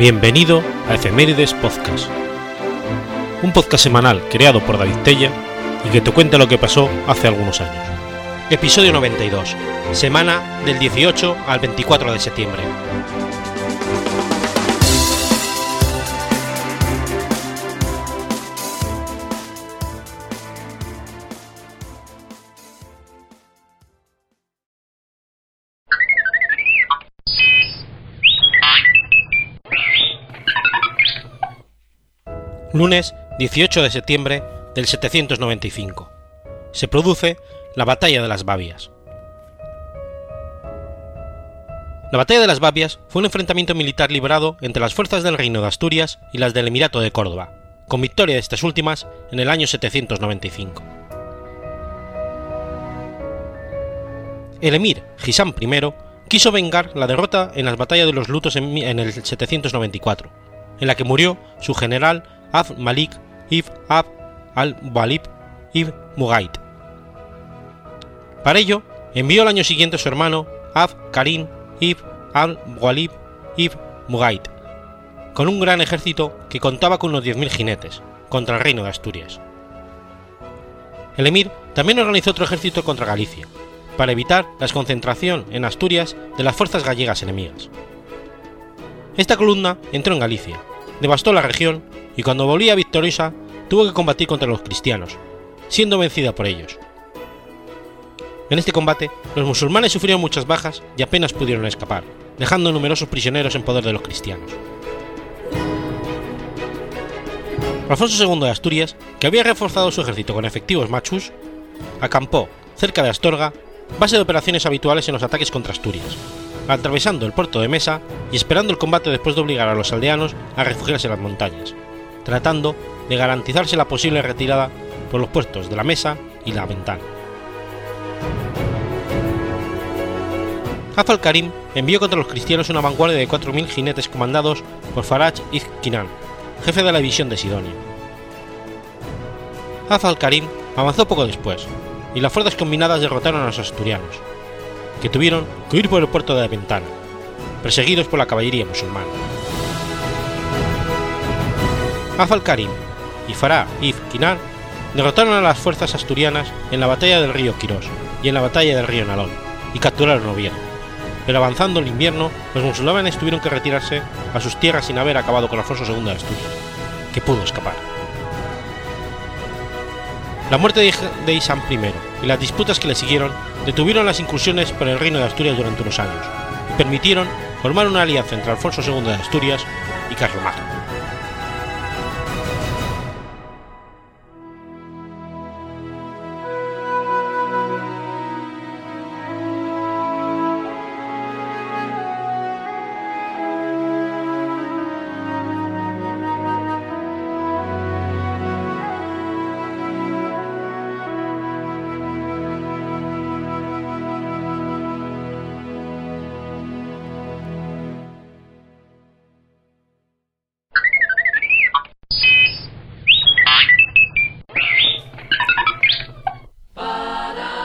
Bienvenido a Efemérides Podcast, un podcast semanal creado por David Tella y que te cuenta lo que pasó hace algunos años. Episodio 92, semana del 18 al 24 de septiembre. Lunes 18 de septiembre del 795. Se produce la Batalla de las Babias. La Batalla de las Babias fue un enfrentamiento militar librado entre las fuerzas del Reino de Asturias y las del Emirato de Córdoba, con victoria de estas últimas en el año 795. El emir Gisam I quiso vengar la derrota en las batallas de los lutos en, el 794, en la que murió su general Abd Malik ibn Abd al-Walib ibn Mughait. Para ello, envió al año siguiente a su hermano Abd Karim ibn al-Walib ibn Mughait, con un gran ejército que contaba con unos 10.000 jinetes, contra el reino de Asturias. El emir también organizó otro ejército contra Galicia, para evitar la concentración en Asturias de las fuerzas gallegas enemigas. Esta columna entró en Galicia, devastó la región y cuando volvía victoriosa tuvo que combatir contra los cristianos, siendo vencida por ellos. En este combate, los musulmanes sufrieron muchas bajas y apenas pudieron escapar, dejando numerosos prisioneros en poder de los cristianos. Alfonso II de Asturias, que había reforzado su ejército con efectivos machus, acampó cerca de Astorga, base de operaciones habituales en los ataques contra Asturias, atravesando el puerto de Mesa y esperando el combate después de obligar a los aldeanos a refugiarse en las montañas, tratando de garantizarse la posible retirada por los puertos de la Mesa y la Ventana. Hafal Karim envió contra los cristianos una vanguardia de 4.000 jinetes comandados por Faraj Izkinan, jefe de la división de Sidonia. Hafal Karim avanzó poco después, y las fuerzas combinadas derrotaron a los asturianos, que tuvieron que huir por el puerto de la Ventana, perseguidos por la caballería musulmana. Afal Karim y Farah If Kinar derrotaron a las fuerzas asturianas en la batalla del río Quirós y en la batalla del río Nalón, y capturaron Oviedo. Pero avanzando el invierno, los musulmanes tuvieron que retirarse a sus tierras sin haber acabado con Alfonso II de Asturias, que pudo escapar. La muerte de Isam I y las disputas que le siguieron detuvieron las incursiones por el reino de Asturias durante unos años y permitieron formar una alianza entre Alfonso II de Asturias y Carlomagno.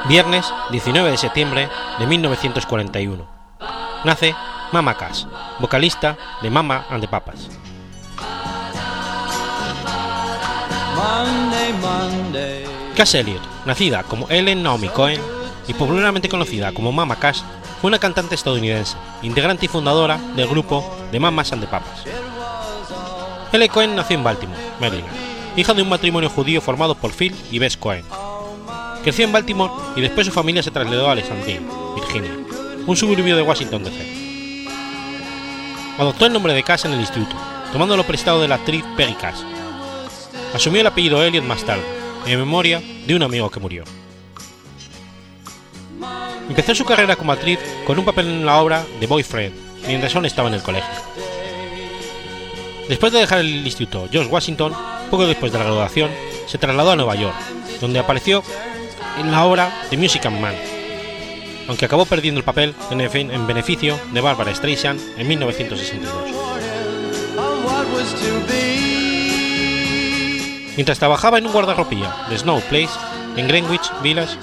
Viernes 19 de septiembre de 1941. Nace Mama Cass, vocalista de Mama and the Papas. Cass Elliot, nacida como Ellen Naomi Cohen y popularmente conocida como Mama Cass, fue una cantante estadounidense, integrante y fundadora del grupo de Mamas and the Papas. Ellen Cohen nació en Baltimore, Maryland, hija de un matrimonio judío formado por Phil y Bess Cohen, Creció en Baltimore y después su familia se trasladó a Alexandria, Virginia, un suburbio de Washington DC. Adoptó el nombre de Cass en el instituto, tomándolo prestado de la actriz Peggy Cass. Asumió el apellido Elliot más tarde, en memoria de un amigo que murió. Empezó su carrera como actriz con un papel en la obra The Boyfriend, mientras aún estaba en el colegio. Después de dejar el instituto George Washington, poco después de la graduación, se trasladó a Nueva York, donde apareció en la obra The Music Man, aunque acabó perdiendo el papel en beneficio de Barbara Streisand en 1962. Mientras trabajaba en un guardarropía de Snow Place en Greenwich Village,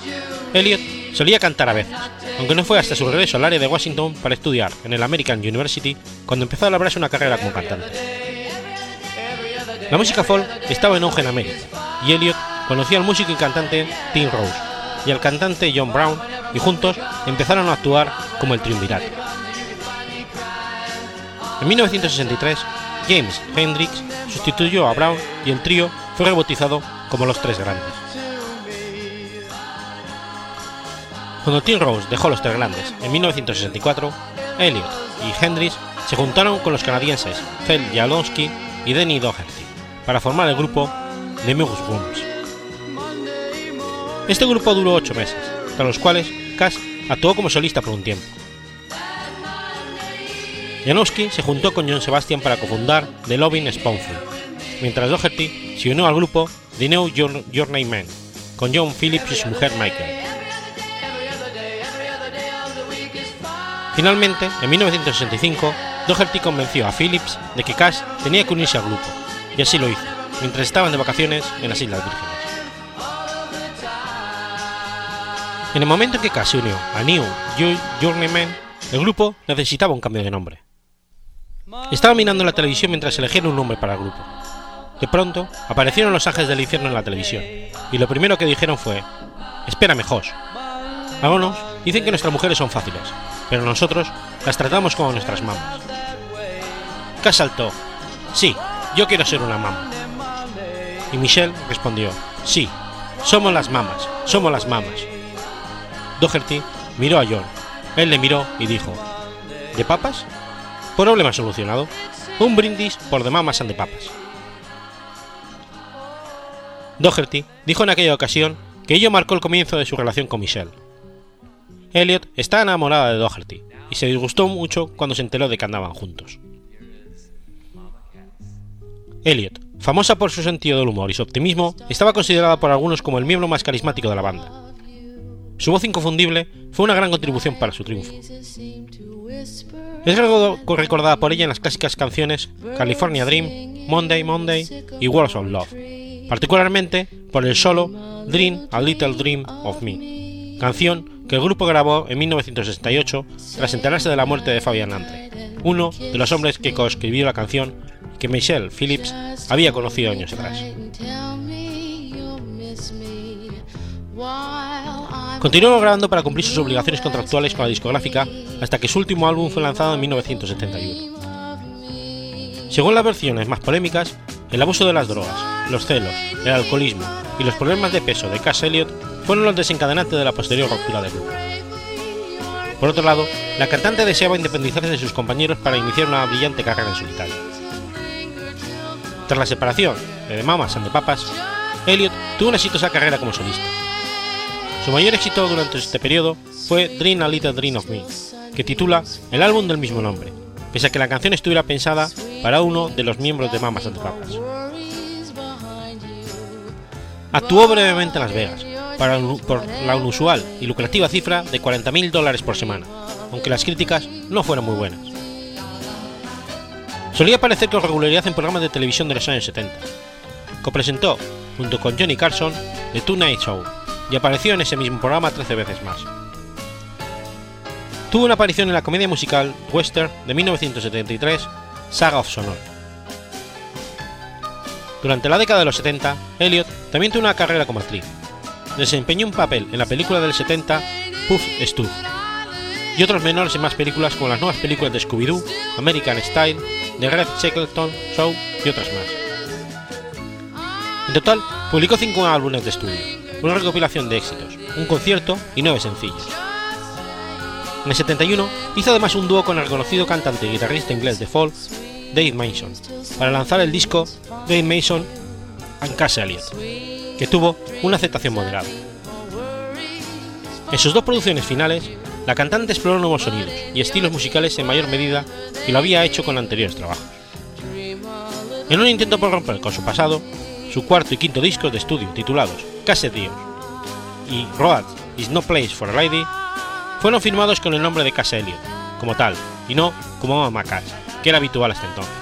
Elliot solía cantar a veces, aunque no fue hasta su regreso al área de Washington para estudiar en el American University cuando empezó a labrarse una carrera como cantante. La música folk estaba en auge en América, y Elliot conoció al músico y cantante Tim Rose y al cantante John Brown, y juntos empezaron a actuar como el Triunvirato. En 1963, James Hendrix sustituyó a Brown y el trío fue rebautizado como Los Tres Grandes. Cuando Tim Rose dejó Los Tres Grandes en 1964, Elliot y Hendrix se juntaron con los canadienses Phil Jalonsky y Denny Doherty para formar el grupo The Mushrooms. Este grupo duró ocho meses, tras los cuales Cash actuó como solista por un tiempo. Janowski se juntó con John Sebastian para cofundar The Loving Spoonful, mientras Doherty se unió al grupo The New Journey Men, con John Phillips y su mujer Michael. Finalmente, en 1965, Doherty convenció a Phillips de que Cash tenía que unirse al grupo, y así lo hizo, mientras estaban de vacaciones en las Islas Vírgenes. En el momento en que Cash se unió a New Journeyman, el grupo necesitaba un cambio de nombre. Estaba mirando la televisión mientras elegían un nombre para el grupo. De pronto, aparecieron los ángeles del infierno en la televisión, y lo primero que dijeron fue: Espérame, Josh. Algunos dicen que nuestras mujeres son fáciles, pero nosotros las tratamos como nuestras mamas. Cash saltó: Sí, yo quiero ser una mama. Y Michelle respondió: Sí, somos las mamas, somos las mamas. Doherty miró a John. Él le miró y dijo: ¿De papas? Problema solucionado. Un brindis por The Mamas and the Papas. Doherty dijo en aquella ocasión que ello marcó el comienzo de su relación con Michelle. Elliot está enamorada de Doherty y se disgustó mucho cuando se enteró de que andaban juntos. Elliot, famosa por su sentido del humor y su optimismo, estaba considerada por algunos como el miembro más carismático de la banda. Su voz inconfundible fue una gran contribución para su triunfo. Es recordada por ella en las clásicas canciones California Dream, Monday Monday y Words of Love, particularmente por el solo Dream a Little Dream of Me, canción que el grupo grabó en 1968 tras enterarse de la muerte de Fabian Andre, uno de los hombres que coescribió la canción que Michelle Phillips había conocido años atrás. Continuó grabando para cumplir sus obligaciones contractuales con la discográfica hasta que su último álbum fue lanzado en 1971. Según las versiones más polémicas, el abuso de las drogas, los celos, el alcoholismo y los problemas de peso de Cass Elliot fueron los desencadenantes de la posterior ruptura del grupo. Por otro lado, la cantante deseaba independizarse de sus compañeros para iniciar una brillante carrera en solitario. Tras la separación de The Mamas and the Papas, Elliot tuvo una exitosa carrera como solista. Su mayor éxito durante este periodo fue Dream a Little Dream of Me, que titula el álbum del mismo nombre, pese a que la canción estuviera pensada para uno de los miembros de Mamas and Papas. Actuó brevemente en Las Vegas, por la inusual y lucrativa cifra de 40.000 dólares por semana, aunque las críticas no fueron muy buenas. Solía aparecer con regularidad en programas de televisión de los años 70. Copresentó, junto con Johnny Carson, The Tonight Show, y apareció en ese mismo programa 13 veces más. Tuvo una aparición en la comedia musical western de 1973, Saga of Sonor. Durante la década de los 70, Elliot también tuvo una carrera como actriz. Desempeñó un papel en la película del 70 Puff Stoof y otros menores en más películas como las nuevas películas de Scooby-Doo, American Style, The Red Shackleton Show y otras más. En total, publicó cinco álbumes de estudio, una recopilación de éxitos, un concierto y nueve sencillos. En el 71 hizo además un dúo con el reconocido cantante y guitarrista inglés de folk, Dave Mason, para lanzar el disco Dave Mason and Cass Elliot, que tuvo una aceptación moderada. En sus dos producciones finales, la cantante exploró nuevos sonidos y estilos musicales en mayor medida que lo había hecho con anteriores trabajos. En un intento por romper con su pasado, su cuarto y quinto discos de estudio titulados Cassette Dios y Road is no place for a lady fueron firmados con el nombre de Cass Elliot, como tal, y no como Mama Cass, que era habitual hasta entonces.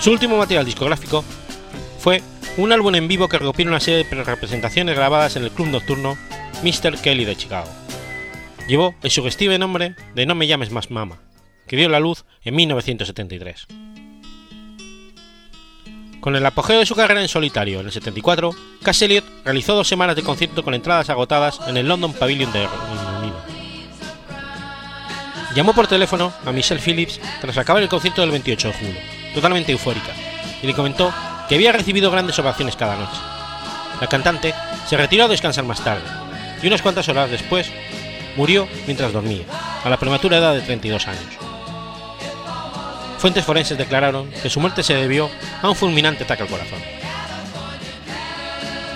Su último material discográfico fue un álbum en vivo que recopila una serie de representaciones grabadas en el club nocturno Mr. Kelly de Chicago. Llevó el sugestivo nombre de No me llames más mama, que dio la luz en 1973. Con el apogeo de su carrera en solitario en el 74, Cass Elliot realizó dos semanas de concierto con entradas agotadas en el London Pavilion de Reino Unido. Llamó por teléfono a Michelle Phillips tras acabar el concierto del 28 de julio, totalmente eufórica, y le comentó que había recibido grandes ovaciones cada noche. La cantante se retiró a descansar más tarde, y unas cuantas horas después murió mientras dormía, a la prematura edad de 32 años. Fuentes forenses declararon que su muerte se debió a un fulminante ataque al corazón.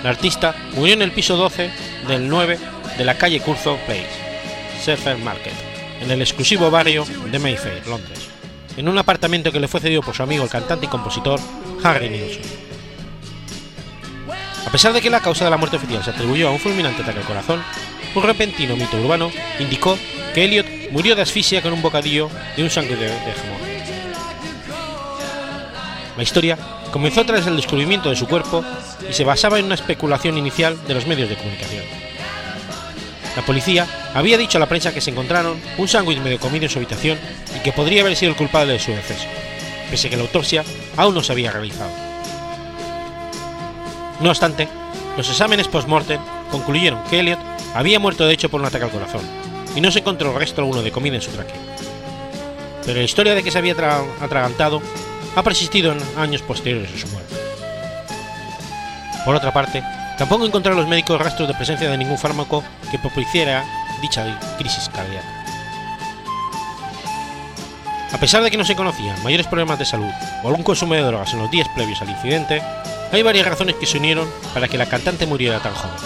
La artista murió en el piso 12 del 9 de la calle Curso Place, Surfer Market, en el exclusivo barrio de Mayfair, Londres, en un apartamento que le fue cedido por su amigo el cantante y compositor Harry Nilsson. A pesar de que la causa de la muerte oficial se atribuyó a un fulminante ataque al corazón, un repentino mito urbano indicó que Elliot murió de asfixia con un bocadillo de un sangre de, de jamón. La historia comenzó tras el descubrimiento de su cuerpo y se basaba en una especulación inicial de los medios de comunicación. La policía había dicho a la prensa que se encontraron un sándwich medio comido en su habitación y que podría haber sido el culpable de su deceso, pese a que la autopsia aún no se había realizado. No obstante, los exámenes post-mortem concluyeron que Elliot había muerto de hecho por un ataque al corazón, y no se encontró resto alguno de comida en su tráquea. Pero la historia de que se había atragantado ha persistido en años posteriores a su muerte. Por otra parte, tampoco encontraron los médicos rastros de presencia de ningún fármaco que propiciara dicha crisis cardíaca. A pesar de que no se conocían mayores problemas de salud o algún consumo de drogas en los días previos al incidente, hay varias razones que se unieron para que la cantante muriera tan joven,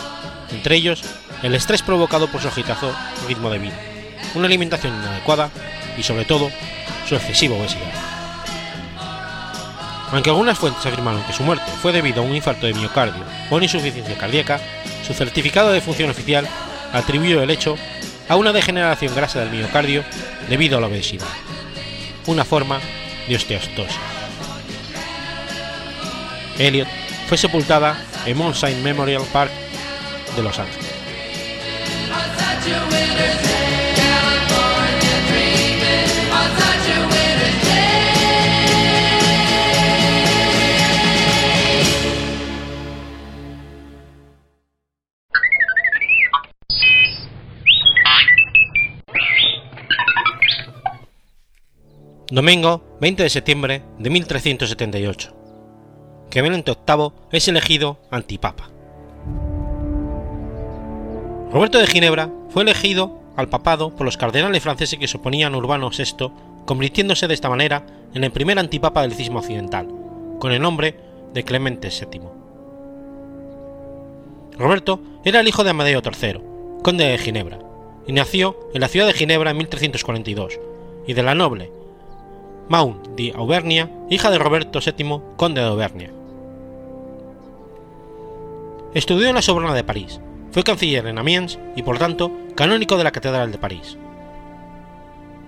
entre ellos el estrés provocado por su agitado ritmo de vida, una alimentación inadecuada y sobre todo su excesiva obesidad. Aunque algunas fuentes afirmaron que su muerte fue debido a un infarto de miocardio o una insuficiencia cardíaca, su certificado de función oficial atribuyó el hecho a una degeneración grasa del miocardio debido a la obesidad, una forma de osteostosis. Elliot fue sepultada en Mount Saint Memorial Park de Los Ángeles. Domingo 20 de septiembre de 1378. Clemente VIII es elegido antipapa. Roberto de Ginebra fue elegido al papado por los cardenales franceses que se oponían a Urbano VI, convirtiéndose de esta manera en el primer antipapa del cisma occidental, con el nombre de Clemente VII. Roberto era el hijo de Amadeo III, conde de Ginebra, y nació en la ciudad de Ginebra en 1342, y de la noble Maun de Auvernia, hija de Roberto VII, conde de Auvernia. Estudió en la Sorbona de París, fue canciller en Amiens y por tanto canónico de la Catedral de París.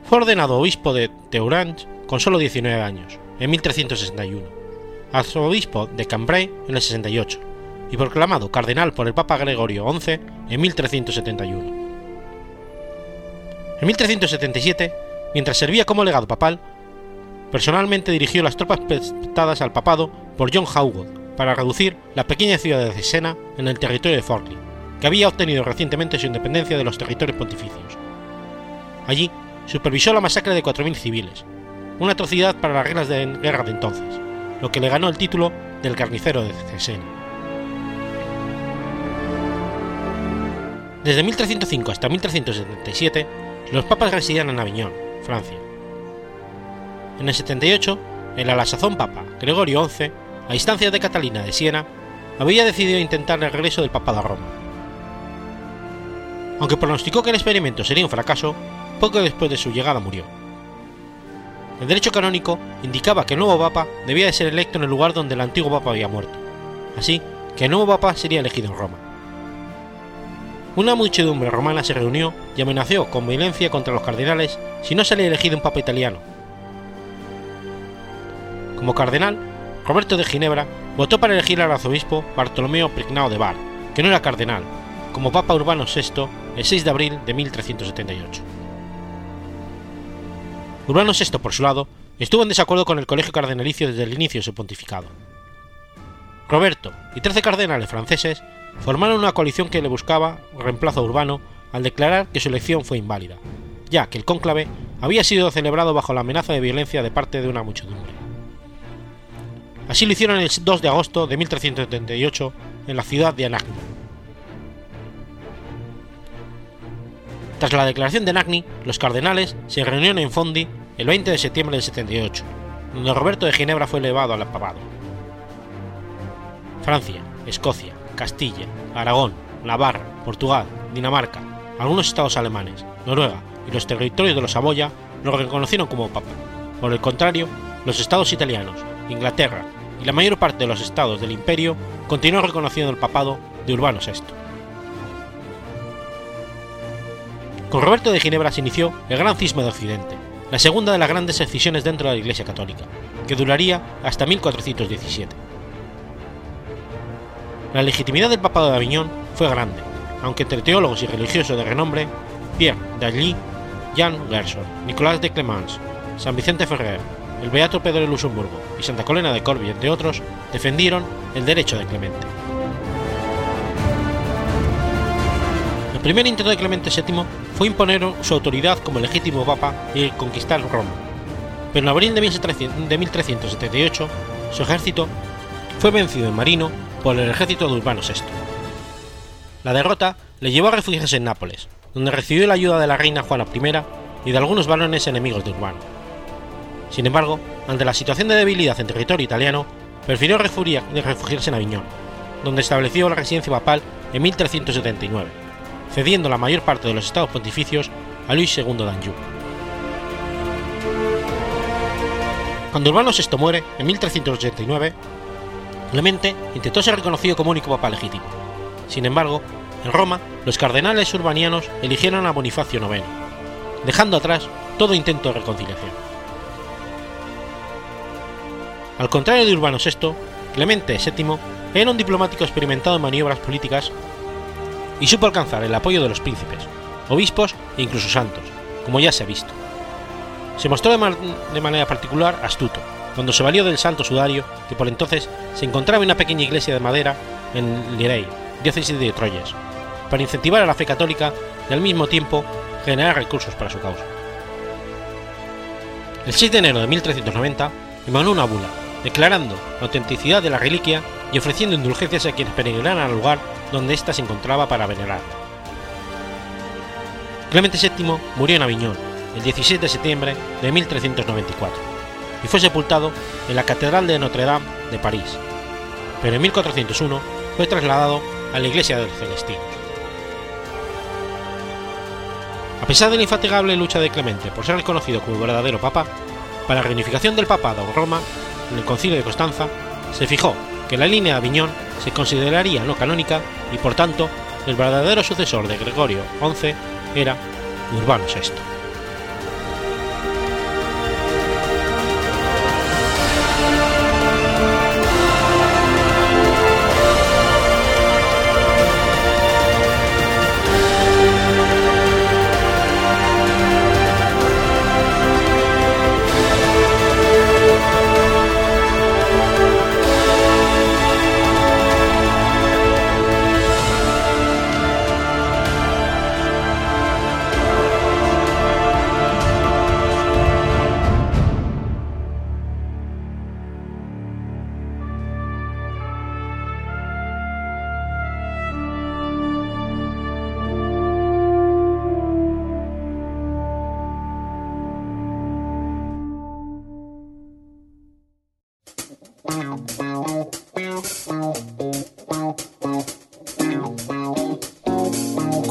Fue ordenado obispo de Teurange con solo 19 años, en 1361, arzobispo de Cambrai en el 68 y proclamado cardenal por el Papa Gregorio XI en 1371. En 1377, mientras servía como legado papal, personalmente dirigió las tropas prestadas al papado por John Howard para reducir la pequeña ciudad de Cesena en el territorio de Forli, que había obtenido recientemente su independencia de los territorios pontificios. Allí supervisó la masacre de 4.000 civiles, una atrocidad para las reglas de guerra de entonces, lo que le ganó el título del carnicero de Cesena. Desde 1305 hasta 1377, los papas residían en Aviñón, Francia. En el 78, el a la sazón papa Gregorio XI, a instancias de Catalina de Siena, había decidido intentar el regreso del papado a Roma. Aunque pronosticó que el experimento sería un fracaso, poco después de su llegada murió. El derecho canónico indicaba que el nuevo papa debía de ser electo en el lugar donde el antiguo papa había muerto, así que el nuevo papa sería elegido en Roma. Una muchedumbre romana se reunió y amenazó con violencia contra los cardenales si no salía elegido un papa italiano. Como cardenal, Roberto de Ginebra votó para elegir al arzobispo Bartolomeo Prignao de Bar, que no era cardenal, como Papa Urbano VI el 6 de abril de 1378. Urbano VI, por su lado, estuvo en desacuerdo con el colegio cardenalicio desde el inicio de su pontificado. Roberto y trece cardenales franceses formaron una coalición que le buscaba reemplazo a Urbano al declarar que su elección fue inválida, ya que el cónclave había sido celebrado bajo la amenaza de violencia de parte de una muchedumbre. Así lo hicieron el 2 de agosto de 1378 en la ciudad de Anagni. Tras la declaración de Anagni, los cardenales se reunieron en Fondi el 20 de septiembre del 78, donde Roberto de Ginebra fue elevado al papado. Francia, Escocia, Castilla, Aragón, Navarra, Portugal, Dinamarca, algunos estados alemanes, Noruega y los territorios de los Saboya lo reconocieron como papa. Por el contrario, los estados italianos, Inglaterra y la mayor parte de los estados del imperio continuaron reconociendo el papado de Urbano VI. Con Roberto de Ginebra se inició el Gran Cisma de Occidente, la segunda de las grandes excisiones dentro de la Iglesia Católica, que duraría hasta 1417. La legitimidad del papado de Aviñón fue grande, aunque entre teólogos y religiosos de renombre, Pierre d'Agly, Jean Gerson, Nicolas de Clemence, San Vicente Ferrer, el Beato Pedro de Luxemburgo y Santa Colena de Corby, entre otros, defendieron el derecho de Clemente. El primer intento de Clemente VII fue imponer su autoridad como legítimo papa y conquistar Roma, pero en abril de 1378 su ejército fue vencido en Marino por el ejército de Urbano VI. La derrota le llevó a refugiarse en Nápoles, donde recibió la ayuda de la reina Juana I y de algunos varones enemigos de Urbano. Sin embargo, ante la situación de debilidad en territorio italiano, prefirió refugiarse en Aviñón, donde estableció la residencia papal en 1379, cediendo la mayor parte de los estados pontificios a Luis II de Anjou. Cuando Urbano VI muere, en 1389, Clemente intentó ser reconocido como único papa legítimo. Sin embargo, en Roma, los cardenales urbanianos eligieron a Bonifacio IX, dejando atrás todo intento de reconciliación. Al contrario de Urbano VI, Clemente VII era un diplomático experimentado en maniobras políticas y supo alcanzar el apoyo de los príncipes, obispos e incluso santos, como ya se ha visto. Se mostró de, manera particular astuto, cuando se valió del santo sudario que por entonces se encontraba en una pequeña iglesia de madera en Lirey, diócesis de Troyes, para incentivar a la fe católica y al mismo tiempo generar recursos para su causa. El 6 de enero de 1390 emanó una bula declarando la autenticidad de la reliquia y ofreciendo indulgencias a quienes peregrinaran al lugar donde ésta se encontraba para venerarla. Clemente VII murió en Aviñón el 17 de septiembre de 1394 y fue sepultado en la Catedral de Notre Dame de París, pero en 1401 fue trasladado a la iglesia de los Celestinos. A pesar de la infatigable lucha de Clemente por ser reconocido como verdadero papa, para la reunificación del papado en Roma, en el concilio de Constanza, se fijó que la línea de Aviñón se consideraría no canónica y por tanto el verdadero sucesor de Gregorio XI era Urbano VI.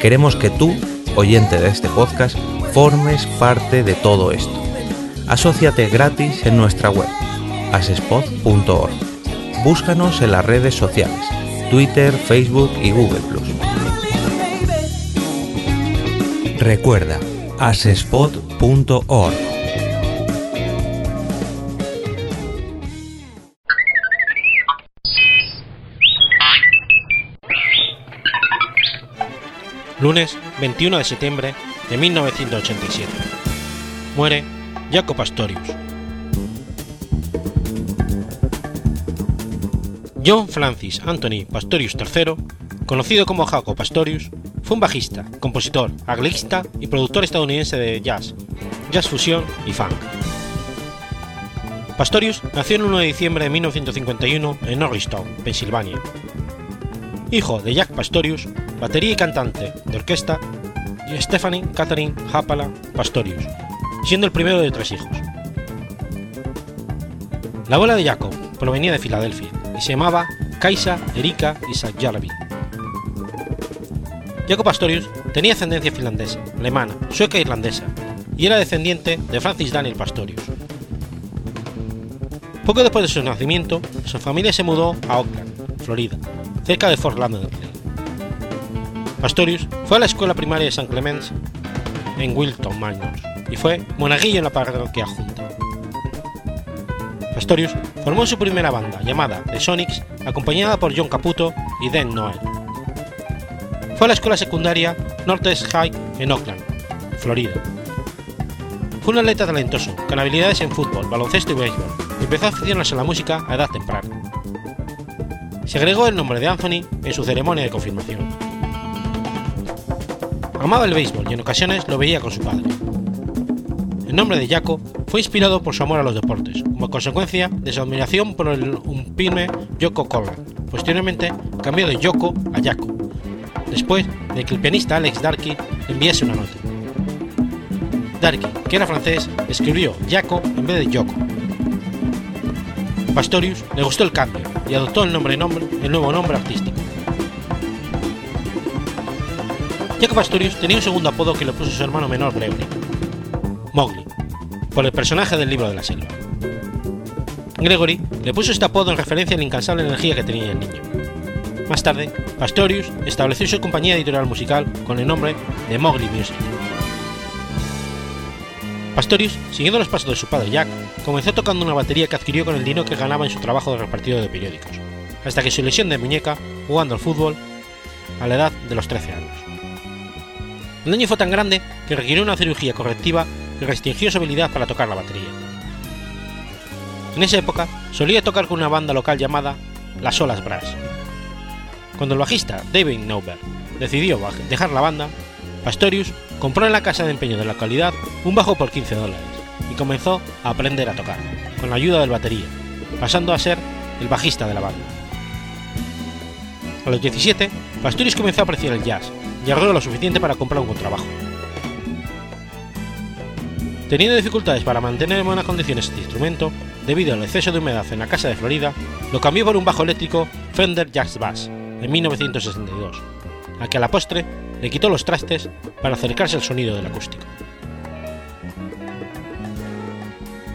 Queremos que tú, oyente de este podcast, formes parte de todo esto. Asociate gratis en nuestra web, asespod.org. Búscanos en las redes sociales, Twitter, Facebook y Google ⁇ Recuerda, asespod.org. Lunes 21 de septiembre de 1987. Muere Jaco Pastorius. John Francis Anthony Pastorius III, conocido como Jaco Pastorius, fue un bajista, compositor, arreglista y productor estadounidense de jazz, jazz fusión y funk. Pastorius nació el 1 de diciembre de 1951 en Norristown, Pensilvania. Hijo de Jack Pastorius, batería y cantante de orquesta, y Stephanie Catherine Hapala Pastorius, siendo el primero de tres hijos. La abuela de Jacob provenía de Filadelfia y se llamaba Kaisa Erika Isakjärvi. Jacob Pastorius tenía ascendencia finlandesa, alemana, sueca e irlandesa, y era descendiente de Francis Daniel Pastorius. Poco después de su nacimiento, su familia se mudó a Oakland, Florida, cerca de Fort Lauderdale. Pastorius fue a la escuela primaria de St. Clements en Wilton Manors y fue monaguillo en la parroquia junta. Pastorius formó su primera banda llamada The Sonics, acompañada por John Caputo y Dan Noel. Fue a la escuela secundaria Northeast High en Oakland, Florida. Fue un atleta talentoso, con habilidades en fútbol, baloncesto y béisbol, y empezó a aficionarse a la música a edad temprana. Se agregó el nombre de Anthony en su ceremonia de confirmación. Amaba el béisbol y en ocasiones lo veía con su padre. El nombre de Jaco fue inspirado por su amor a los deportes, como consecuencia de su admiración por el umpire Yoko Conrad. Posteriormente cambió de Yoko a Jaco, después de que el pianista Alex Darky enviase una nota. Darky, que era francés, escribió Jaco en vez de Yoko. Pastorius le gustó el cambio y adoptó el, nombre, nuevo nombre artístico. Jaco Pastorius tenía un segundo apodo que le puso su hermano menor Gregory, Mowgli, por el personaje del libro de la selva. Gregory le puso este apodo en referencia a la incansable energía que tenía el niño. Más tarde, Pastorius estableció su compañía editorial musical con el nombre de Mowgli Music. Pastorius, siguiendo los pasos de su padre Jack, comenzó tocando una batería que adquirió con el dinero que ganaba en su trabajo de repartido de periódicos, hasta que su lesión de muñeca, jugando al fútbol, a la edad de los 13 años. El daño fue tan grande que requirió una cirugía correctiva y restringió su habilidad para tocar la batería. En esa época solía tocar con una banda local llamada Las Olas Brass. Cuando el bajista David Nauber decidió dejar la banda, Pastorius compró en la casa de empeño de la localidad un bajo por 15 dólares y comenzó a aprender a tocar, con la ayuda del batería, pasando a ser el bajista de la banda. A los 17, Pastorius comenzó a apreciar el jazz y ahorró lo suficiente para comprar un contrabajo. Teniendo dificultades para mantener en buenas condiciones este instrumento, debido al exceso de humedad en la casa de Florida, lo cambió por un bajo eléctrico Fender Jazz Bass en 1962, a que a la postre le quitó los trastes para acercarse al sonido del acústico.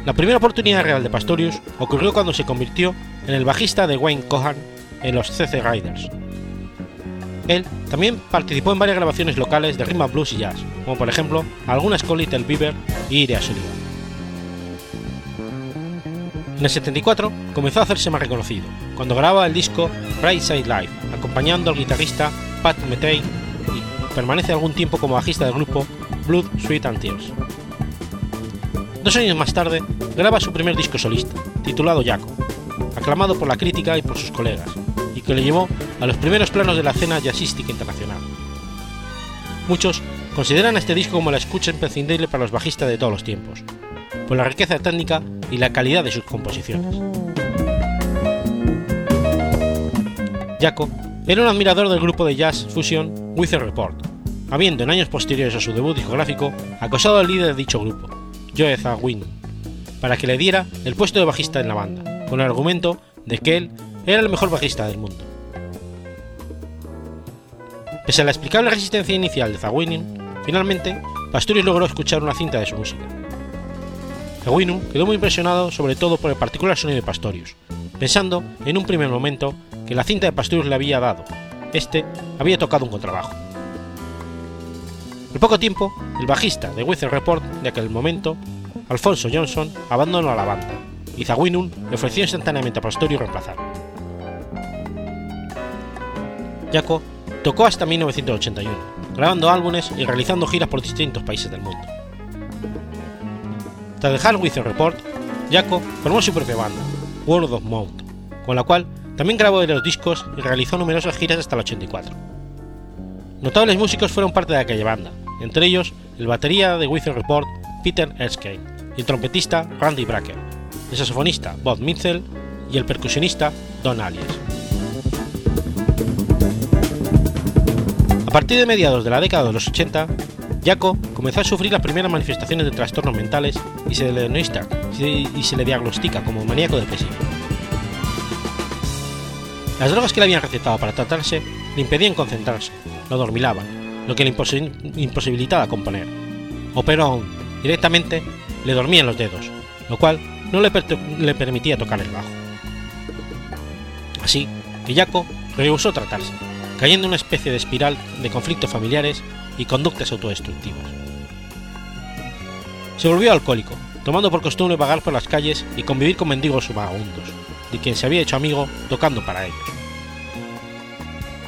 La primera oportunidad real de Pastorius ocurrió cuando se convirtió en el bajista de Wayne Cohan en los CC Riders. Él también participó en varias grabaciones locales de rhythm blues y jazz, como por ejemplo algunas con Little Beaver y Iria Sullivan. En el 74 comenzó a hacerse más reconocido, cuando grababa el disco Right Side Live, acompañando al guitarrista Pat Metheny permanece algún tiempo como bajista del grupo Blood, Sweat and Tears. Dos años más tarde graba su primer disco solista, titulado Jaco, aclamado por la crítica y por sus colegas, y que le llevó a los primeros planos de la escena jazzística internacional. Muchos consideran este disco como la escucha imprescindible para los bajistas de todos los tiempos, por la riqueza técnica y la calidad de sus composiciones. Jaco era un admirador del grupo de jazz fusion A Report, habiendo en años posteriores a su debut discográfico acosado al líder de dicho grupo, Joe Zawinul, para que le diera el puesto de bajista en la banda, con el argumento de que él era el mejor bajista del mundo. Pese a la explicable resistencia inicial de Zawinul, finalmente Pastorius logró escuchar una cinta de su música. Zawinul quedó muy impresionado sobre todo por el particular sonido de Pastorius, pensando en un primer momento que la cinta de Pastorius le había dado, este había tocado un contrabajo. Al poco tiempo, el bajista de Weather Report de aquel momento, Alfonso Johnson, abandonó la banda y Zawinul le ofreció instantáneamente a Pastorius reemplazarlo. Jaco tocó hasta 1981, grabando álbumes y realizando giras por distintos países del mundo. Tras dejar Weather Report, Jaco formó su propia banda, World of Mount, con la cual también grabó los discos y realizó numerosas giras hasta el 84. Notables músicos fueron parte de aquella banda, entre ellos el batería de Wither Report Peter Erskine, el trompetista Randy Bracker, el saxofonista Bob Mitchell y el percusionista Don Alias. A partir de mediados de la década de los 80, Jaco comenzó a sufrir las primeras manifestaciones de trastornos mentales y se le, y se le diagnostica como maníaco depresivo. Las drogas que le habían recetado para tratarse le impedían concentrarse, lo dormilaban, lo que le imposibilitaba componer. O peor aún, directamente le dormían los dedos, lo cual no le, permitía tocar el bajo. Así que rehusó tratarse, cayendo en una especie de espiral de conflictos familiares y conductas autodestructivas. Se volvió alcohólico, tomando por costumbre vagar por las calles y convivir con mendigos vagabundos, de quien se había hecho amigo tocando para ellos.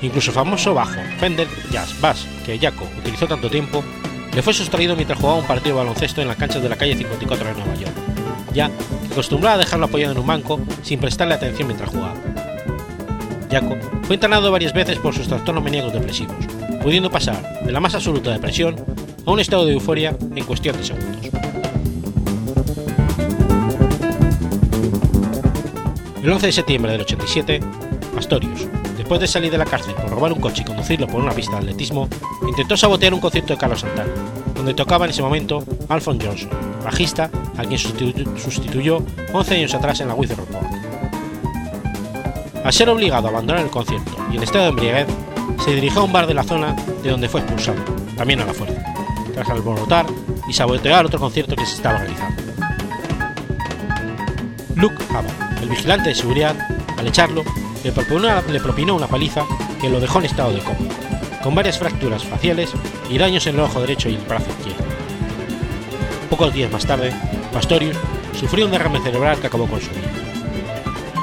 Incluso el famoso bajo Fender Jazz Bass que Jaco utilizó tanto tiempo le fue sustraído mientras jugaba un partido de baloncesto en las canchas de la calle 54 de Nueva York, ya que acostumbraba a dejarlo apoyado en un banco sin prestarle atención mientras jugaba. Jaco fue internado varias veces por sus trastornos maníacos depresivos, pudiendo pasar de la más absoluta depresión a un estado de euforia en cuestión de segundos. El 11 de septiembre del 87, Astorius, después de salir de la cárcel por robar un coche y conducirlo por una pista de atletismo, intentó sabotear un concierto de Carlos Santana, donde tocaba en ese momento Alphonse Johnson, bajista a quien sustituyó 11 años atrás en la Wither Report. Al ser obligado a abandonar el concierto y en estado de embriaguez, se dirigió a un bar de la zona de donde fue expulsado, también a la fuerza, tras alborotar y sabotear otro concierto que se estaba realizando. Luke Havard, el vigilante de seguridad, al echarlo, le propinó, una paliza que lo dejó en estado de coma, con varias fracturas faciales y daños en el ojo derecho y el brazo izquierdo. Pocos días más tarde, Pastorius sufrió un derrame cerebral que acabó con su vida.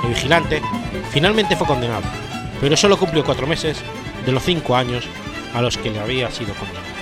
El vigilante finalmente fue condenado, pero solo cumplió cuatro meses de los cinco años a los que le había sido condenado.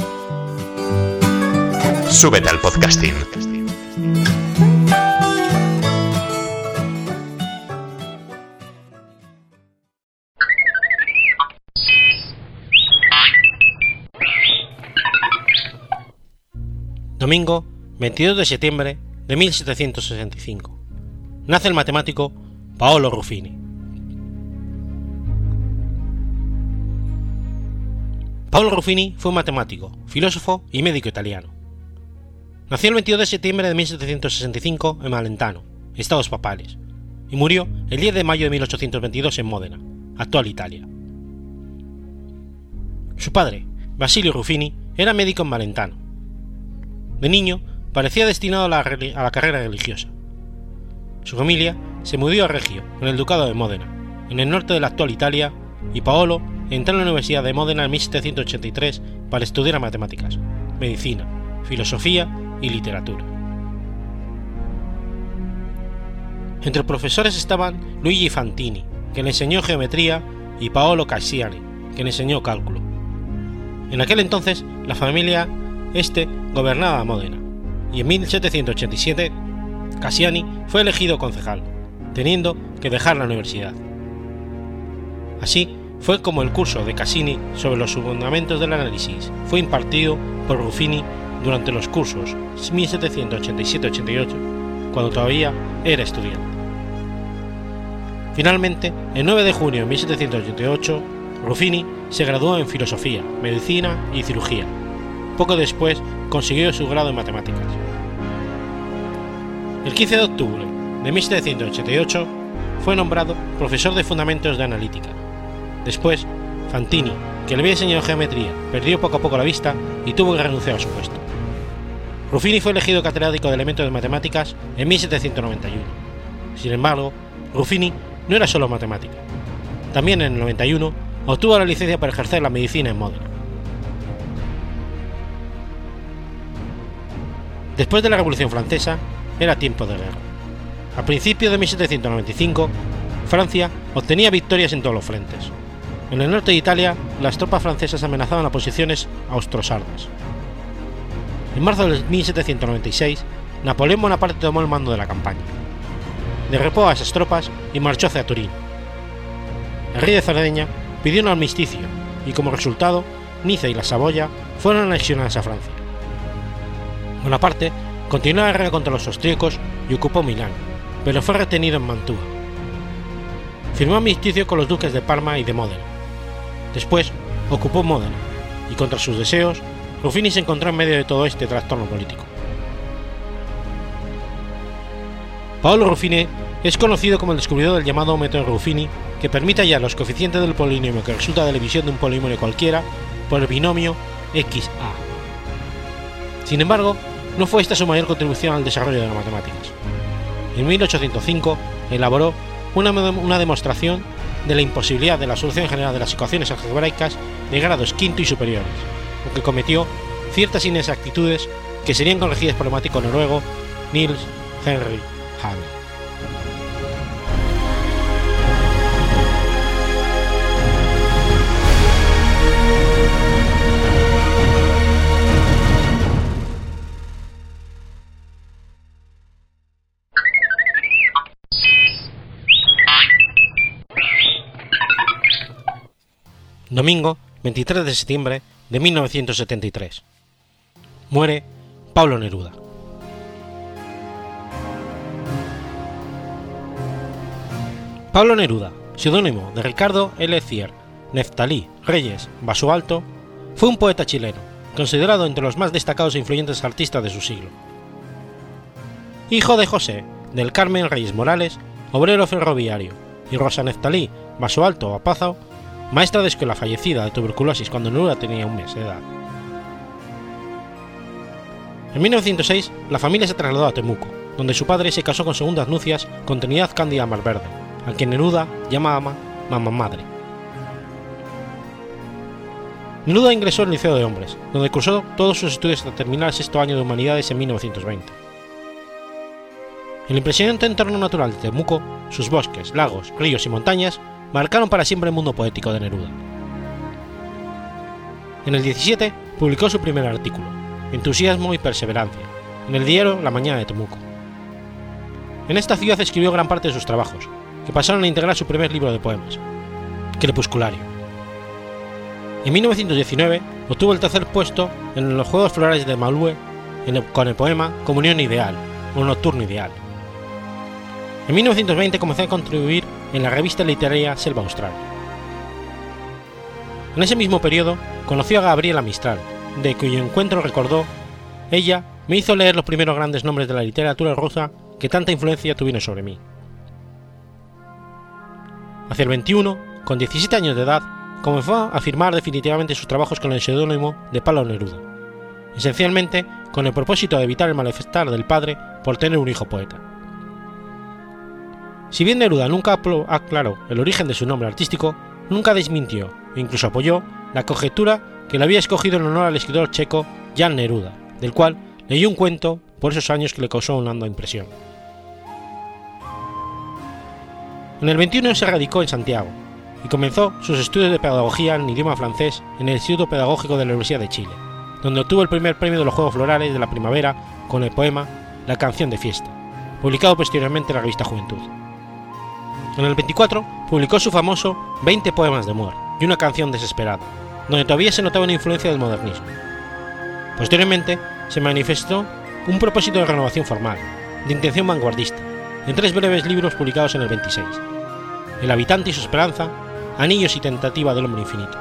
Súbete al podcasting. Domingo 22 de septiembre de 1765. Nace el matemático Paolo Ruffini. Paolo Ruffini fue un matemático, filósofo y médico italiano. Nació el 22 de septiembre de 1765 en Malentano, Estados Papales, y murió el 10 de mayo de 1822 en Módena, actual Italia. Su padre, Basilio Ruffini, era médico en Malentano. De niño, parecía destinado a la, carrera religiosa. Su familia se mudó a Regio, en el Ducado de Módena, en el norte de la actual Italia, y Paolo entró en la Universidad de Módena en 1783 para estudiar matemáticas, medicina, filosofía y literatura. Entre profesores estaban Luigi Fantini, que le enseñó geometría, y Paolo Cassiani, que le enseñó cálculo. En aquel entonces, la familia este gobernaba Módena, y en 1787 Cassiani fue elegido concejal, teniendo que dejar la universidad. Así fue como el curso de Cassini sobre los fundamentos del análisis fue impartido por Ruffini durante los cursos 1787-88, cuando todavía era estudiante. Finalmente, el 9 de junio de 1788, Ruffini se graduó en filosofía, medicina y cirugía. Poco después consiguió su grado en matemáticas. El 15 de octubre de 1788 fue nombrado profesor de fundamentos de analítica. Después, Fantini, que le había enseñado geometría, perdió poco a poco la vista y tuvo que renunciar a su puesto. Ruffini fue elegido catedrático de elementos de matemáticas en 1791. Sin embargo, Ruffini no era solo matemática. También en el 91 obtuvo la licencia para ejercer la medicina en Módena. Después de la Revolución Francesa, era tiempo de guerra. A principios de 1795, Francia obtenía victorias en todos los frentes. En el norte de Italia, las tropas francesas amenazaban las posiciones austrosardas. En marzo de 1796, Napoleón Bonaparte tomó el mando de la campaña. Derrepó a esas tropas y marchó hacia Turín. El rey de Cerdeña pidió un armisticio y como resultado, Niza y la Saboya fueron anexionadas a Francia. Bonaparte continuó la guerra contra los austríacos y ocupó Milán, pero fue retenido en Mantua. Firmó armisticio con los duques de Parma y de Módena. Después ocupó Módena y contra sus deseos, Ruffini se encontró en medio de todo este trastorno político. Paolo Ruffini es conocido como el descubridor del llamado método Ruffini, que permite hallar los coeficientes del polinomio que resulta de la división de un polinomio cualquiera por el binomio XA. Sin embargo, no fue esta su mayor contribución al desarrollo de las matemáticas. En 1805 elaboró una, una demostración de la imposibilidad de la solución general de las ecuaciones algebraicas de grados quinto y superiores, aunque cometió ciertas inexactitudes que serían corregidas por el matemático noruego Niels Henry Hame. Domingo 23 de septiembre de 1973. Muere Pablo Neruda. Pablo Neruda, seudónimo de Ricardo L. Cier, Neftalí Reyes Basualto, fue un poeta chileno, considerado entre los más destacados e influyentes artistas de su siglo. Hijo de José, del Carmen Reyes Morales, obrero ferroviario, y Rosa Neftalí Basualto Apazo, maestra de escuela fallecida de tuberculosis cuando Neruda tenía un mes de edad. En 1906, la familia se trasladó a Temuco, donde su padre se casó con segundas nupcias con Trinidad Cándida Malverde, a quien Neruda llamaba mamá madre. Neruda ingresó al Liceo de Hombres, donde cursó todos sus estudios hasta terminar el sexto año de Humanidades en 1920. El impresionante entorno natural de Temuco, sus bosques, lagos, ríos y montañas marcaron para siempre el mundo poético de Neruda. En el 17 publicó su primer artículo, Entusiasmo y Perseverancia, en el diario La Mañana de Temuco. En esta ciudad escribió gran parte de sus trabajos, que pasaron a integrar su primer libro de poemas, Crepusculario. En 1919 obtuvo el tercer puesto en los Juegos Florales de Malue con el poema Comunión Ideal o Nocturno Ideal. En 1920 comenzó a contribuir en la revista literaria Selva Austral. En ese mismo periodo conoció a Gabriela Mistral, de cuyo encuentro recordó, ella me hizo leer los primeros grandes nombres de la literatura rusa que tanta influencia tuvieron sobre mí. Hacia el 21, con 17 años de edad, comenzó a firmar definitivamente sus trabajos con el seudónimo de Pablo Neruda, esencialmente con el propósito de evitar el malestar del padre por tener un hijo poeta. Si bien Neruda nunca aclaró el origen de su nombre artístico, nunca desmintió e incluso apoyó la conjetura que le había escogido en honor al escritor checo Jan Neruda, del cual leyó un cuento por esos años que le causó una honda impresión. En el 21 se radicó en Santiago y comenzó sus estudios de pedagogía en idioma francés en el Instituto Pedagógico de la Universidad de Chile, donde obtuvo el primer premio de los Juegos Florales de la Primavera con el poema La canción de fiesta, publicado posteriormente en la revista Juventud. En el 24 publicó su famoso 20 poemas de amor y una canción desesperada, donde todavía se notaba una influencia del modernismo. Posteriormente se manifestó un propósito de renovación formal, de intención vanguardista, en tres breves libros publicados en el 26, El habitante y su esperanza, Anillos y tentativa del hombre infinito.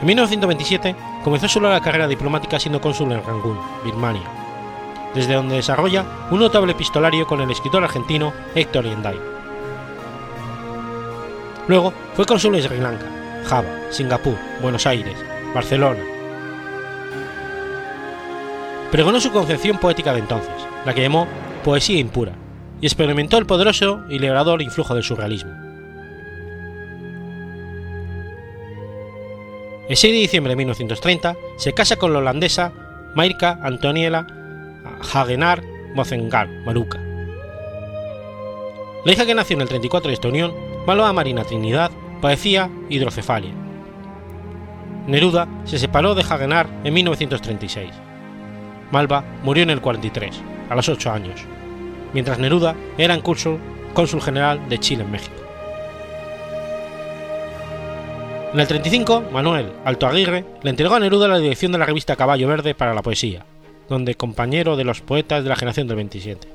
En 1927 comenzó su larga carrera diplomática siendo cónsul en Rangún, Birmania, desde donde desarrolla un notable epistolario con el escritor argentino Héctor Yenday. Luego fue cónsul en Sri Lanka, Java, Singapur, Buenos Aires, Barcelona. Pregonó su concepción poética de entonces, la que llamó poesía impura, y experimentó el poderoso y liberador influjo del surrealismo. El 6 de diciembre de 1930 se casa con la holandesa Mairka Antoniela Hagenar Mozengar Maruca. La hija que nació en el 34 de esta unión, Malva Marina Trinidad, padecía hidrocefalia. Neruda se separó de Hagenar en 1936. Malva murió en el 43, a los 8 años, mientras Neruda era en curso cónsul general de Chile en México. En el 35, Manuel Alto Aguirre le entregó a Neruda la dirección de la revista Caballo Verde para la poesía, donde compañero de los poetas de la generación del 27.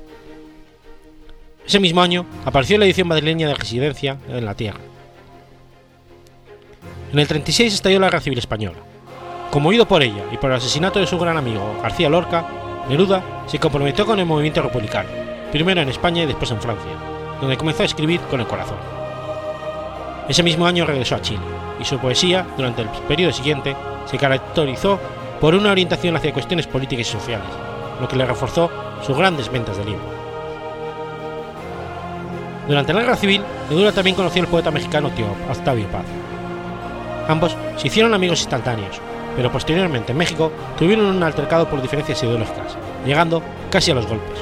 Ese mismo año apareció la edición madrileña de Residencia en la Tierra. En el 36 estalló la Guerra Civil Española. Conmovido por ella y por el asesinato de su gran amigo García Lorca, Neruda se comprometió con el movimiento republicano, primero en España y después en Francia, donde comenzó a escribir con el corazón. Ese mismo año regresó a Chile, y su poesía, durante el periodo siguiente, se caracterizó por una orientación hacia cuestiones políticas y sociales, lo que le reforzó sus grandes ventas de libros. Durante la Guerra Civil, Neruda también conoció al poeta mexicano Octavio Paz. Ambos se hicieron amigos instantáneos, pero posteriormente en México tuvieron un altercado por diferencias ideológicas, llegando casi a los golpes.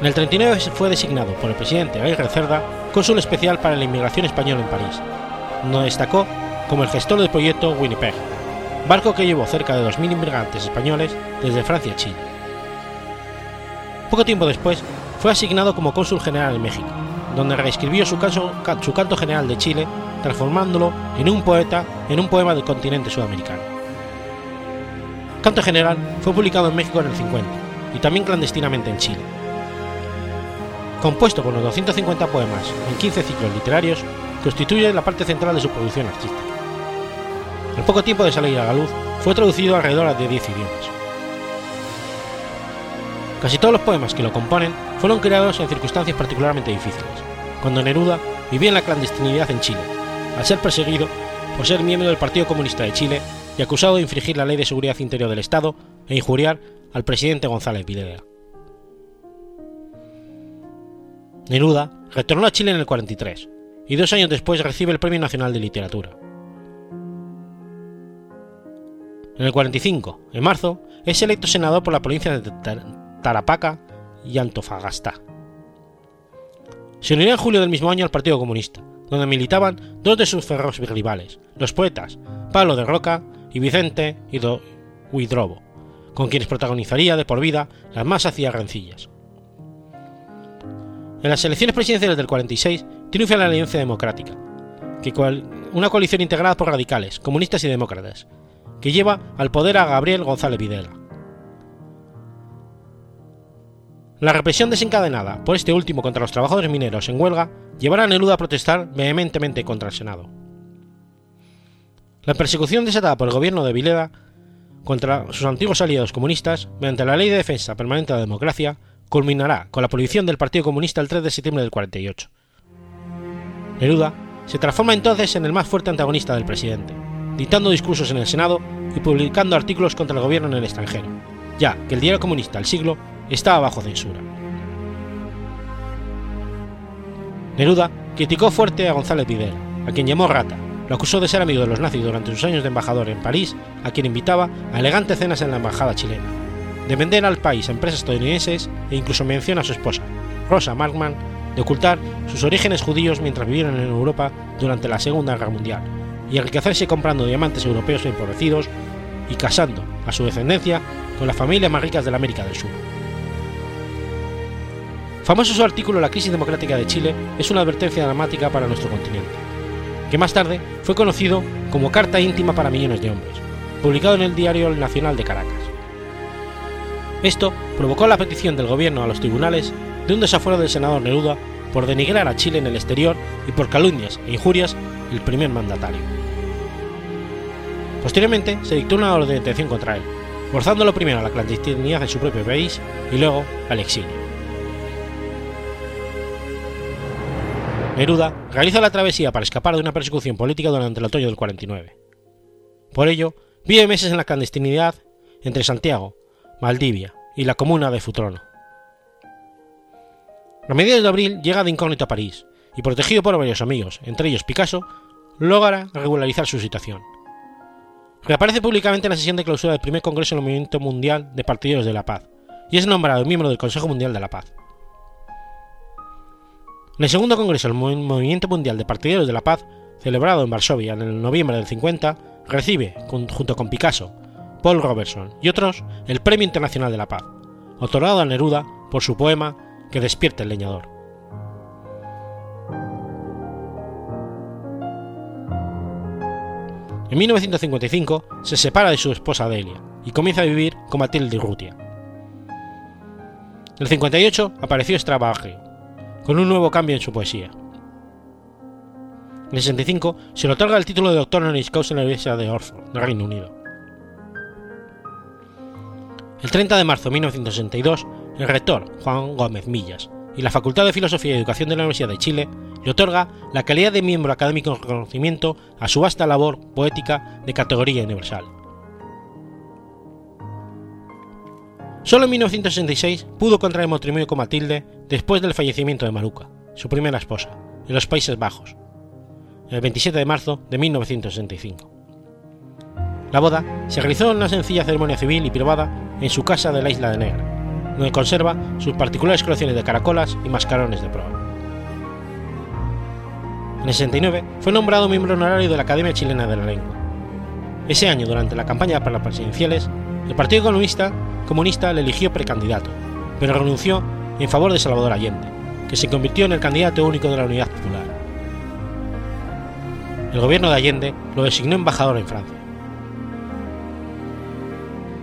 En el 39 fue designado por el presidente Aguirre Cerda cónsul especial para la inmigración española en París, donde destacó como el gestor del proyecto Winnipeg, barco que llevó cerca de 2.000 inmigrantes españoles desde Francia a Chile. Poco tiempo después fue asignado como cónsul general en México, donde reescribió su, canso, su canto general de Chile, transformándolo en un poeta en un poema del continente sudamericano. Canto general fue publicado en México en el 50 y también clandestinamente en Chile. Compuesto con los 250 poemas en 15 ciclos literarios, constituye la parte central de su producción artística. Al poco tiempo de salir a la luz, fue traducido alrededor de 10 idiomas. Casi todos los poemas que lo componen fueron creados en circunstancias particularmente difíciles, cuando Neruda vivía en la clandestinidad en Chile, al ser perseguido por ser miembro del Partido Comunista de Chile y acusado de infringir la Ley de Seguridad Interior del Estado e injuriar al presidente González Videla. Neruda retornó a Chile en el 43 y dos años después recibe el Premio Nacional de Literatura. En el 45, en marzo, es electo senador por la provincia de Tarapacá y Antofagasta. Se unió en julio del mismo año al Partido Comunista, donde militaban dos de sus feroces rivales, los poetas Pablo de Roca y Vicente Huidrobo, con quienes protagonizaría de por vida las más ácidas rencillas. En las elecciones presidenciales del 46 triunfa la Alianza Democrática, que, una coalición integrada por radicales, comunistas y demócratas, que lleva al poder a Gabriel González Videla. La represión desencadenada por este último contra los trabajadores mineros en huelga llevará a Neruda a protestar vehementemente contra el Senado. La persecución desatada por el gobierno de Vileda contra sus antiguos aliados comunistas, mediante la Ley de Defensa Permanente de la Democracia, culminará con la prohibición del Partido Comunista el 3 de septiembre del 48. Neruda se transforma entonces en el más fuerte antagonista del presidente, dictando discursos en el Senado y publicando artículos contra el gobierno en el extranjero, ya que el diario comunista El Siglo estaba bajo censura. Neruda criticó fuerte a González Videla, a quien llamó rata, lo acusó de ser amigo de los nazis durante sus años de embajador en París, a quien invitaba a elegantes cenas en la embajada chilena, de vender al país a empresas estadounidenses e incluso menciona a su esposa, Rosa Markman, de ocultar sus orígenes judíos mientras vivieron en Europa durante la Segunda Guerra Mundial y enriquecerse comprando diamantes europeos empobrecidos y casando a su descendencia con las familias más ricas de la América del Sur. Famoso su artículo La crisis democrática de Chile es una advertencia dramática para nuestro continente, que más tarde fue conocido como Carta íntima para millones de hombres, publicado en el diario Nacional de Caracas. Esto provocó la petición del gobierno a los tribunales de un desafuero del senador Neruda por denigrar a Chile en el exterior y por calumnias e injurias el primer mandatario. Posteriormente se dictó una orden de detención contra él, forzándolo primero a la clandestinidad en su propio país y luego al exilio. Neruda realiza la travesía para escapar de una persecución política durante el otoño del 49. Por ello, vive meses en la clandestinidad entre Santiago, Maldivia y la comuna de Futrono. A mediados de abril llega de incógnito a París y, protegido por varios amigos, entre ellos Picasso, logra regularizar su situación. Reaparece públicamente en la sesión de clausura del primer Congreso del Movimiento Mundial de Partidarios de la Paz y es nombrado miembro del Consejo Mundial de la Paz. En el segundo Congreso del Movimiento Mundial de Partidarios de la Paz, celebrado en Varsovia en el noviembre del 50, recibe, junto con Picasso, Paul Robertson y otros, el Premio Internacional de la Paz, otorgado a Neruda por su poema Que despierte el leñador. En 1955 se separa de su esposa Delia y comienza a vivir con Matilde Rutia. En el 58 apareció Stravaje, con un nuevo cambio en su poesía. En el 65 se le otorga el título de doctor honoris causa en la Iglesia de Oxford, Reino Unido. El 30 de marzo de 1962, el rector Juan Gómez Millas y la Facultad de Filosofía y Educación de la Universidad de Chile le otorga la calidad de miembro académico en reconocimiento a su vasta labor poética de categoría universal. Solo en 1966 pudo contraer matrimonio con Matilde después del fallecimiento de Maruca, su primera esposa, en los Países Bajos, el 27 de marzo de 1965. La boda se realizó en una sencilla ceremonia civil y privada en su casa de la isla de Negra, donde conserva sus particulares colecciones de caracolas y mascarones de proa. En el 69 fue nombrado miembro honorario de la Academia Chilena de la Lengua. Ese año, durante la campaña para las presidenciales, el Partido Comunista, Comunista le eligió precandidato, pero renunció en favor de Salvador Allende, que se convirtió en el candidato único de la Unidad Popular. El gobierno de Allende lo designó embajador en Francia.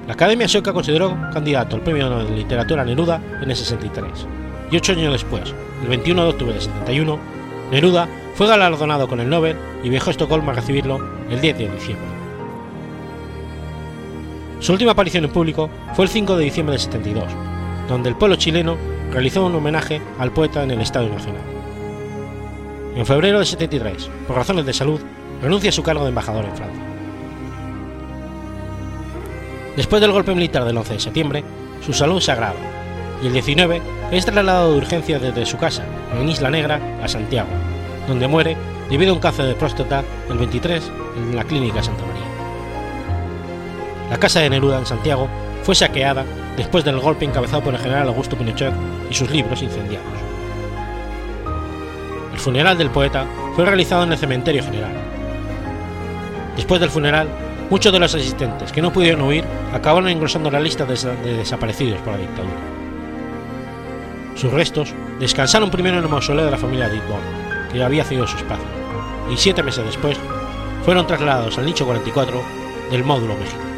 La Academia Sueca consideró candidato al Premio Nobel de Literatura Neruda en el 63, y ocho años después, el 21 de octubre del 71, Neruda fue galardonado con el Nobel y viajó a Estocolmo a recibirlo el 10 de diciembre. Su última aparición en público fue el 5 de diciembre del 72, donde el pueblo chileno realizó un homenaje al poeta en el Estadio Nacional. En febrero del 73, por razones de salud, renuncia a su cargo de embajador en Francia. Después del golpe militar del 11 de septiembre, su salud se agrava y el 19 es trasladado de urgencia desde su casa, en Isla Negra, a Santiago, donde muere debido a un cáncer de próstata el 23 en la clínica Santa María. La casa de Neruda en Santiago fue saqueada después del golpe encabezado por el general Augusto Pinochet y sus libros incendiados. El funeral del poeta fue realizado en el cementerio general. Después del funeral, muchos de los asistentes que no pudieron huir acabaron engrosando la lista de, desaparecidos por la dictadura. Sus restos descansaron primero en el mausoleo de la familia Dittborn, que había cedido su espacio, y siete meses después fueron trasladados al nicho 44 del módulo México.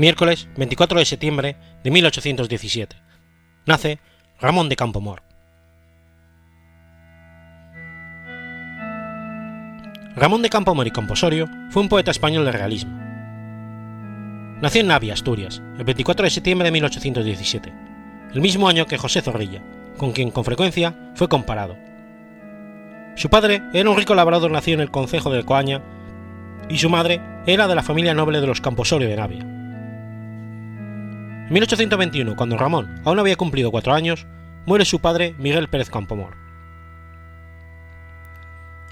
Miércoles 24 de septiembre de 1817. Nace Ramón de Campomor. Ramón de Campomor y Composorio fue un poeta español de realismo. Nació en Navia, Asturias, el 24 de septiembre de 1817, el mismo año que José Zorrilla, con quien con frecuencia fue comparado. Su padre era un rico labrador nacido en el concejo de Coaña y su madre era de la familia noble de los Camposorio de Navia. En 1821, cuando Ramón aún había cumplido cuatro años, muere su padre Miguel Pérez Campomor.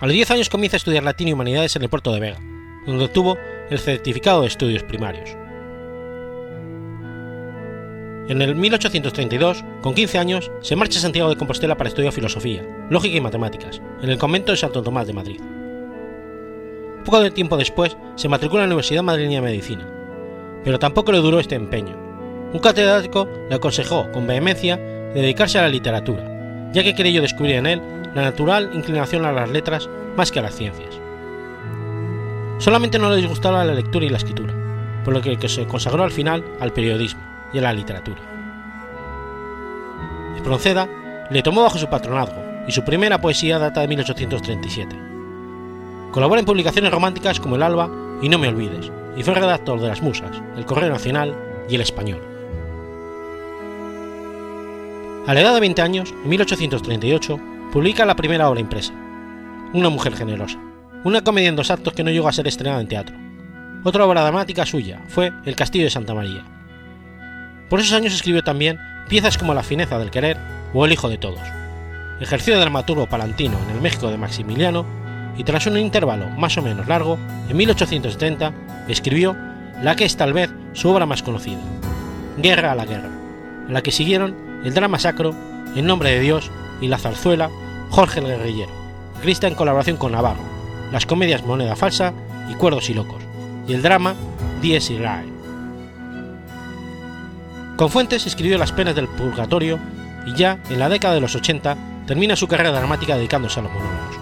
A los 10 años comienza a estudiar latín y humanidades en el puerto de Vega, donde obtuvo el certificado de estudios primarios. En el 1832, con 15 años, se marcha a Santiago de Compostela para estudiar filosofía, lógica y matemáticas, en el convento de Santo Tomás de Madrid. Poco de tiempo después, se matricula en la Universidad Madrileña de Medicina, pero tampoco le duró este empeño, un catedrático le aconsejó con vehemencia dedicarse a la literatura, ya que creyó descubrir en él la natural inclinación a las letras más que a las ciencias. Solamente no le disgustaba la lectura y la escritura, por lo que se consagró al final al periodismo y a la literatura. Espronceda le tomó bajo su patronazgo y su primera poesía data de 1837. Colabora en publicaciones románticas como El Alba y No me olvides, y fue redactor de Las Musas, El Correo Nacional y El Español. A la edad de 20 años, en 1838, publica la primera obra impresa, Una mujer generosa, una comedia en dos actos que no llegó a ser estrenada en teatro. Otra obra dramática suya fue El Castillo de Santa María. Por esos años escribió también piezas como La fineza del querer o El hijo de todos. Ejerció de dramaturgo palantino en el México de Maximiliano y tras un intervalo más o menos largo, en 1870 escribió la que es tal vez su obra más conocida, Guerra a la guerra, la que siguieron el drama sacro, En nombre de Dios y la zarzuela Jorge el Guerrillero, Crista en colaboración con Navarro, las comedias Moneda Falsa y Cuerdos y Locos, y el drama Dies Irae. Con Fuentes escribió Las penas del purgatorio y ya en la década de los 80 termina su carrera dramática dedicándose a los monólogos.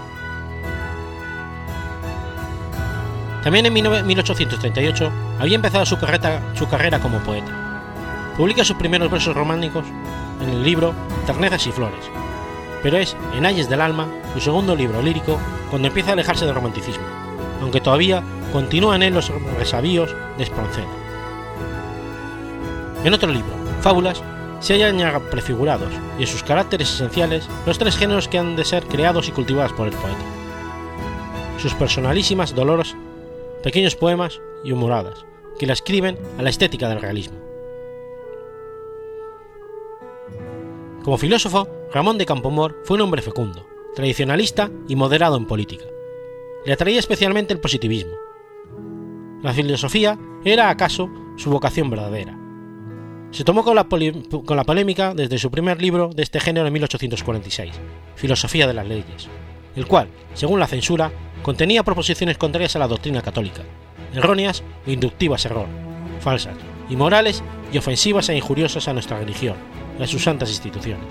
También en 1838 había empezado su carrera, su carrera como poeta. Publica sus primeros versos románticos en el libro Ternezas y Flores, pero es En Ayes del Alma, su segundo libro lírico, cuando empieza a alejarse del romanticismo, aunque todavía continúan en él los resabios de Espronceda. En otro libro, Fábulas, se hallan ya prefigurados, y en sus caracteres esenciales, los tres géneros que han de ser creados y cultivados por el poeta. Sus personalísimas doloros, pequeños poemas y humoradas, que la escriben a la estética del realismo. Como filósofo, Ramón de Campomor fue un hombre fecundo, tradicionalista y moderado en política. Le atraía especialmente el positivismo. La filosofía era acaso su vocación verdadera. Se tomó con la, polémica desde su primer libro de este género en 1846, Filosofía de las Leyes, el cual, según la censura, contenía proposiciones contrarias a la doctrina católica, erróneas o inductivas error, falsas, inmorales y ofensivas e injuriosas a nuestra religión y sus santas instituciones.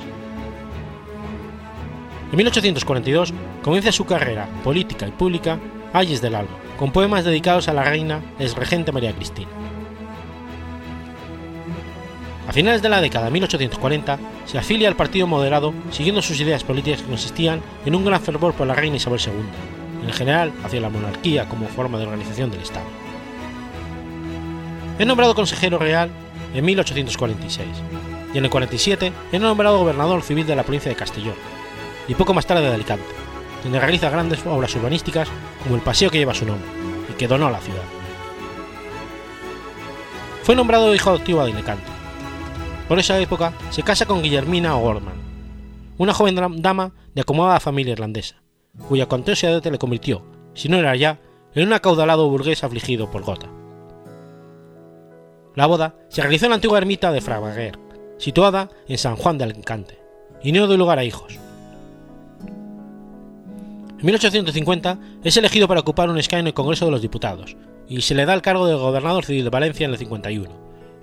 En 1842 comienza su carrera política y pública Ayes del Alba, con poemas dedicados a la reina ex regente María Cristina. A finales de la década de 1840 se afilia al Partido Moderado siguiendo sus ideas políticas que consistían en un gran fervor por la reina Isabel II, en general hacia la monarquía como forma de organización del Estado. Es nombrado consejero real en 1846 y en el 47 es nombrado gobernador civil de la provincia de Castellón y poco más tarde de Alicante, donde realiza grandes obras urbanísticas como el paseo que lleva su nombre y que donó a la ciudad. Fue nombrado hijo adoptivo de Alicante. Por esa época se casa con Guillermina O'Gorman, una joven dama de acomodada familia irlandesa, cuya contexto le convirtió, si no era ya, en un acaudalado burgués afligido por gota. La boda se realizó en la antigua ermita de Fravaguer, situada en San Juan de Alicante, y no dio lugar a hijos, en 1850 es elegido para ocupar un escaño en el Congreso de los Diputados y se le da el cargo de gobernador civil de Valencia en el 51,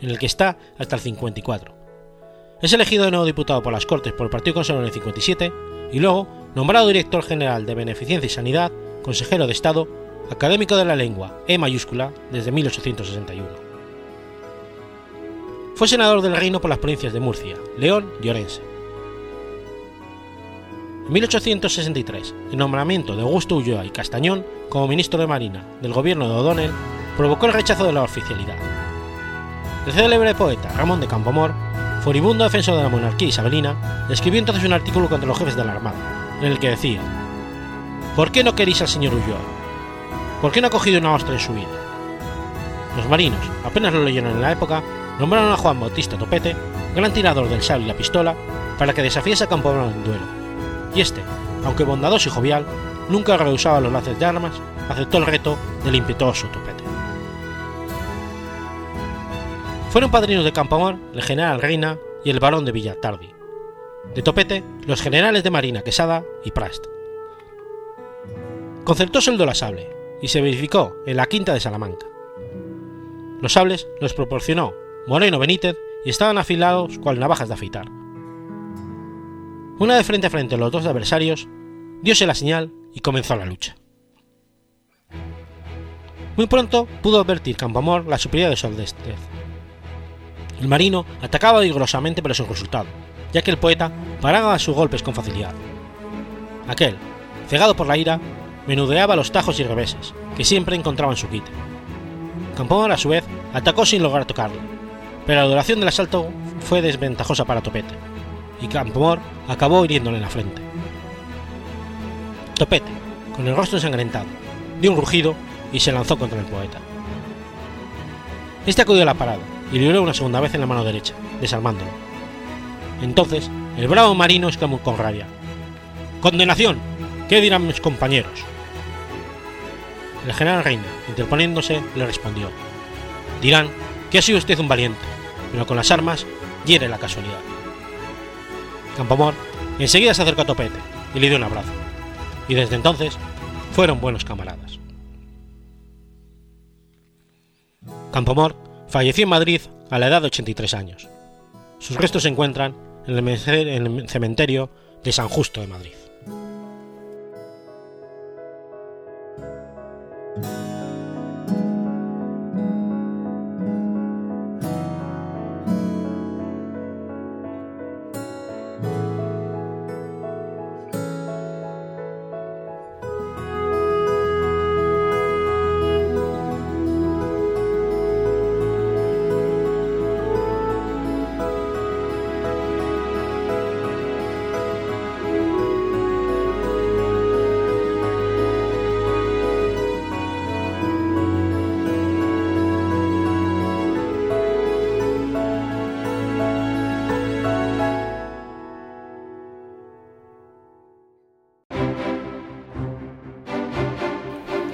en el que está hasta el 54. Es elegido de nuevo diputado por las Cortes por el Partido Conservador en el 57 y luego nombrado director general de Beneficencia y Sanidad, consejero de Estado, académico de la lengua E mayúscula desde 1861. Fue senador del reino por las provincias de Murcia, León y Orense en 1863, el nombramiento de Augusto Ulloa y Castañón como ministro de Marina del gobierno de O'Donnell provocó el rechazo de la oficialidad. El célebre poeta Ramón de Campomor, furibundo defensor de la monarquía isabelina, escribió entonces un artículo contra los jefes de la Armada, en el que decía: ¿Por qué no queréis al señor Ulloa? ¿Por qué no ha cogido una ostra en su vida? Los marinos, apenas lo leyeron en la época, nombraron a Juan Bautista Topete, gran tirador del sable y la pistola, para que desafiase a Campomor en duelo y este, aunque bondadoso y jovial, nunca rehusaba los laces de armas, aceptó el reto del impetuoso Topete. Fueron padrinos de Campamor el general Reina y el barón de Villatardi. De Topete, los generales de Marina Quesada y Prast. Concertó sueldo la sable y se verificó en la quinta de Salamanca. Los sables los proporcionó Moreno Benítez y estaban afilados cual navajas de afeitar. Una de frente a frente los dos adversarios, diose la señal y comenzó la lucha. Muy pronto pudo advertir Campamor la superioridad de su destreza. El marino atacaba vigorosamente pero sin resultado, ya que el poeta paraba sus golpes con facilidad. Aquel, cegado por la ira, menudeaba los tajos y reveses, que siempre encontraba en su quite. Campamor a su vez atacó sin lograr tocarlo, pero la duración del asalto fue desventajosa para Topete, y Campomor acabó hiriéndole en la frente. Topete, con el rostro ensangrentado, dio un rugido y se lanzó contra el poeta. Este acudió a la parada y le hirió una segunda vez en la mano derecha, desarmándolo. Entonces, el bravo marino exclamó con rabia: ¡Condenación! ¿Qué dirán mis compañeros? El general Reina, interponiéndose, le respondió: Dirán que ha sido usted un valiente, pero con las armas hiere la casualidad. Campomor enseguida se acercó a Topete y le dio un abrazo, y desde entonces fueron buenos camaradas. Campomor falleció en Madrid a la edad de 83 años. Sus restos se encuentran en el cementerio de San Justo de Madrid.